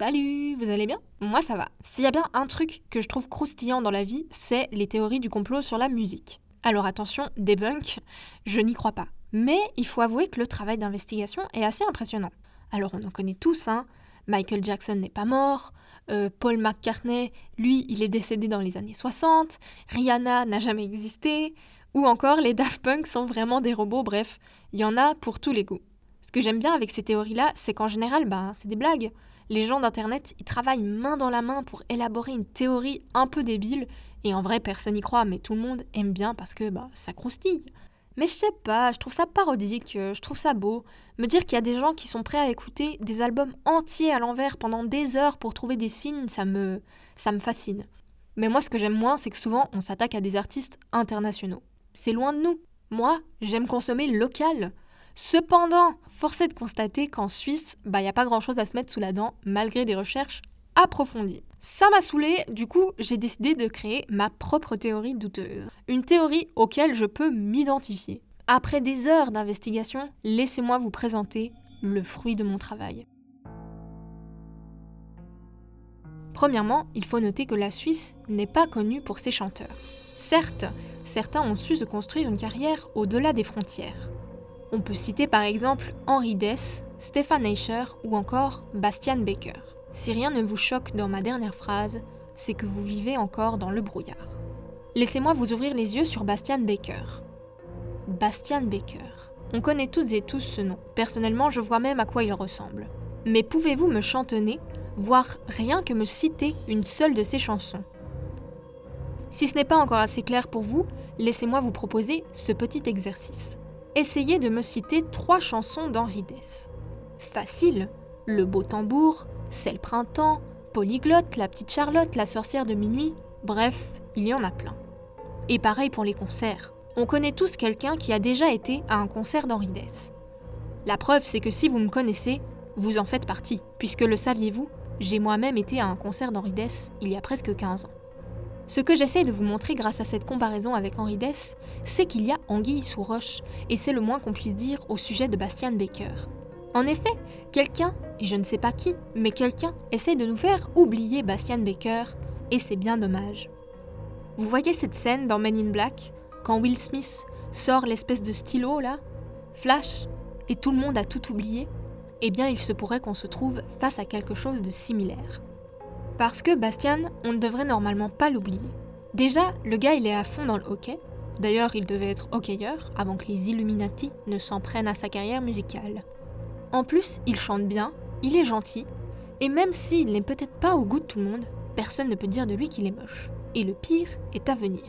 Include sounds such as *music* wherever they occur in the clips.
Salut, vous allez bien? Moi ça va. S'il y a bien un truc que je trouve croustillant dans la vie, c'est les théories du complot sur la musique. Alors attention, debunk, je n'y crois pas. Mais il faut avouer que le travail d'investigation est assez impressionnant. Alors on en connaît tous, hein. Michael Jackson n'est pas mort, euh, Paul McCartney, lui, il est décédé dans les années 60, Rihanna n'a jamais existé, ou encore les Daft Punk sont vraiment des robots, bref, il y en a pour tous les goûts. Ce que j'aime bien avec ces théories-là, c'est qu'en général, bah, c'est des blagues. Les gens d'Internet, ils travaillent main dans la main pour élaborer une théorie un peu débile, et en vrai, personne n'y croit, mais tout le monde aime bien parce que bah, ça croustille. Mais je sais pas, je trouve ça parodique, euh, je trouve ça beau. Me dire qu'il y a des gens qui sont prêts à écouter des albums entiers à l'envers pendant des heures pour trouver des signes, ça me, ça me fascine. Mais moi, ce que j'aime moins, c'est que souvent, on s'attaque à des artistes internationaux. C'est loin de nous. Moi, j'aime consommer local. Cependant, force est de constater qu'en Suisse, bah, il n'y a pas grand-chose à se mettre sous la dent, malgré des recherches approfondies. Ça m'a saoulé, du coup, j'ai décidé de créer ma propre théorie douteuse. Une théorie auquel je peux m'identifier. Après des heures d'investigation, laissez-moi vous présenter le fruit de mon travail. Premièrement, il faut noter que la Suisse n'est pas connue pour ses chanteurs. Certes, certains ont su se construire une carrière au-delà des frontières. On peut citer par exemple Henri Dess, Stefan Eicher ou encore Bastian Baker. Si rien ne vous choque dans ma dernière phrase, c'est que vous vivez encore dans le brouillard. Laissez-moi vous ouvrir les yeux sur Bastian Baker. Bastian Baker. On connaît toutes et tous ce nom. Personnellement, je vois même à quoi il ressemble. Mais pouvez-vous me chantonner, voire rien que me citer une seule de ses chansons? Si ce n'est pas encore assez clair pour vous, laissez-moi vous proposer ce petit exercice essayez de me citer trois chansons d'Henri Dess. Facile, Le beau tambour, C'est le printemps, Polyglotte, La petite Charlotte, La sorcière de minuit, bref, il y en a plein. Et pareil pour les concerts. On connaît tous quelqu'un qui a déjà été à un concert d'Henri Dess. La preuve, c'est que si vous me connaissez, vous en faites partie, puisque le saviez-vous, j'ai moi-même été à un concert d'Henri Dess il y a presque 15 ans. Ce que j'essaie de vous montrer grâce à cette comparaison avec Henri Dess, c'est qu'il y a anguille sous roche, et c'est le moins qu'on puisse dire au sujet de Bastian Baker. En effet, quelqu'un, je ne sais pas qui, mais quelqu'un essaie de nous faire oublier Bastian Baker, et c'est bien dommage. Vous voyez cette scène dans Men in Black, quand Will Smith sort l'espèce de stylo là, flash, et tout le monde a tout oublié? Eh bien, il se pourrait qu'on se trouve face à quelque chose de similaire. Parce que Bastian, on ne devrait normalement pas l'oublier. Déjà, le gars, il est à fond dans le hockey. D'ailleurs, il devait être hockeyeur avant que les Illuminati ne s'en prennent à sa carrière musicale. En plus, il chante bien, il est gentil, et même s'il n'est peut-être pas au goût de tout le monde, personne ne peut dire de lui qu'il est moche. Et le pire est à venir.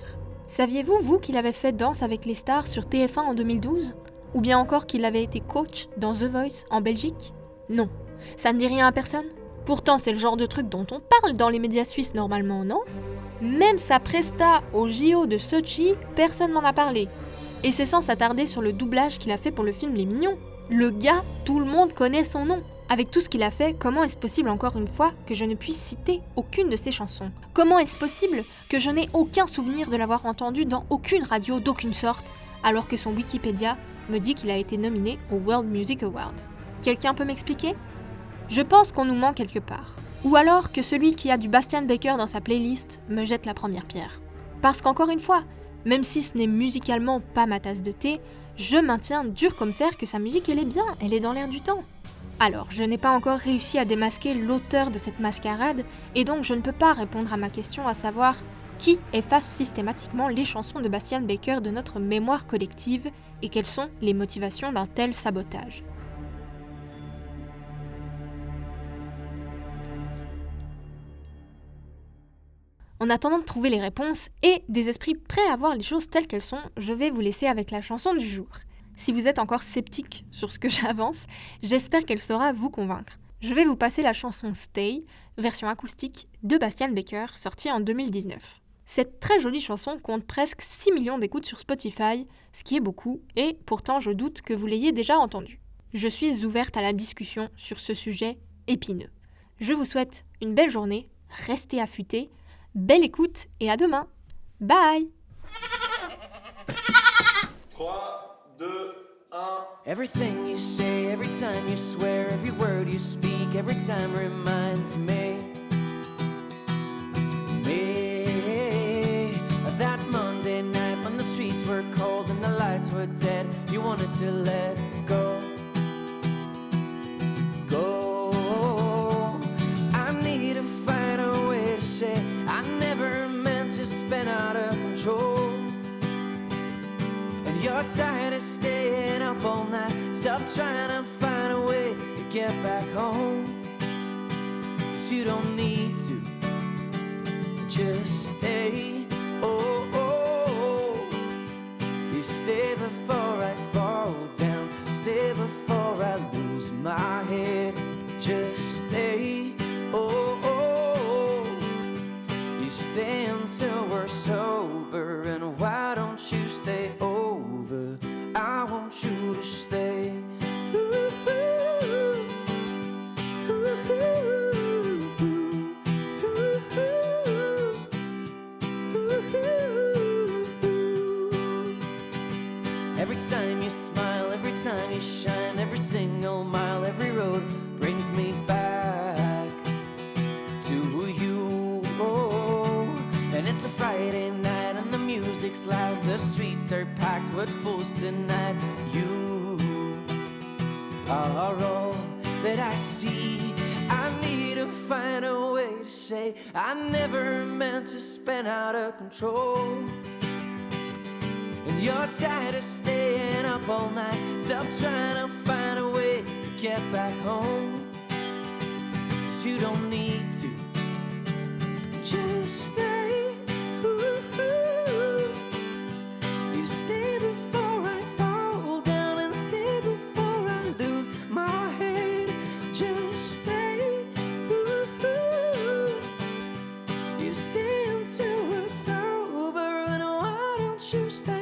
Saviez-vous, vous, qu'il avait fait Danse avec les stars sur TF1 en 2012 Ou bien encore qu'il avait été coach dans The Voice en Belgique? Non. Ça ne dit rien à personne? Pourtant, c'est le genre de truc dont on parle dans les médias suisses normalement, non? Même sa presta au JO de Sochi, personne m'en a parlé. Et c'est sans s'attarder sur le doublage qu'il a fait pour le film Les Mignons. Le gars, tout le monde connaît son nom. Avec tout ce qu'il a fait, comment est-ce possible encore une fois que je ne puisse citer aucune de ses chansons? Comment est-ce possible que je n'ai aucun souvenir de l'avoir entendu dans aucune radio d'aucune sorte, alors que son Wikipédia me dit qu'il a été nominé au World Music Award? Quelqu'un peut m'expliquer? Je pense qu'on nous ment quelque part. Ou alors que celui qui a du Bastian Baker dans sa playlist me jette la première pierre. Parce qu'encore une fois, même si ce n'est musicalement pas ma tasse de thé, je maintiens dur comme fer que sa musique elle est bien, elle est dans l'air du temps. Alors, je n'ai pas encore réussi à démasquer l'auteur de cette mascarade, et donc je ne peux pas répondre à ma question à savoir qui efface systématiquement les chansons de Bastian Baker de notre mémoire collective et quelles sont les motivations d'un tel sabotage. En attendant de trouver les réponses et des esprits prêts à voir les choses telles qu'elles sont, je vais vous laisser avec la chanson du jour. Si vous êtes encore sceptique sur ce que *laughs* j'avance, j'espère qu'elle saura vous convaincre. Je vais vous passer la chanson Stay, version acoustique de Bastian Baker, sortie en 2019. Cette très jolie chanson compte presque 6 millions d'écoutes sur Spotify, ce qui est beaucoup, et pourtant je doute que vous l'ayez déjà entendue. Je suis ouverte à la discussion sur ce sujet épineux. Je vous souhaite une belle journée, restez affûtés, Belle écoute et à demain. Bye 3, 2, 1. Everything you say, every time you swear, every word you speak, every time reminds me. Me. That Monday night when the streets were cold and the lights were dead, you wanted to let you're tired of staying up all night. Stop trying to find a way to get back home. Cause you don't need to. Just stay. Oh, oh, oh. You stay before I fall down. Stay before I lose my head. Just stay. Oh, oh, oh. You stay until we're sober. And stay over? I want you to stay. Every time you smile, every time you shine, every single mile, every road brings me back loud, the streets are packed with fools tonight. You are all that I see. I need to find a way to say I never meant to spin out of control. And you're tired of staying up all night. Stop trying to find a way to get back home. 'Cause you don't need to. Just. that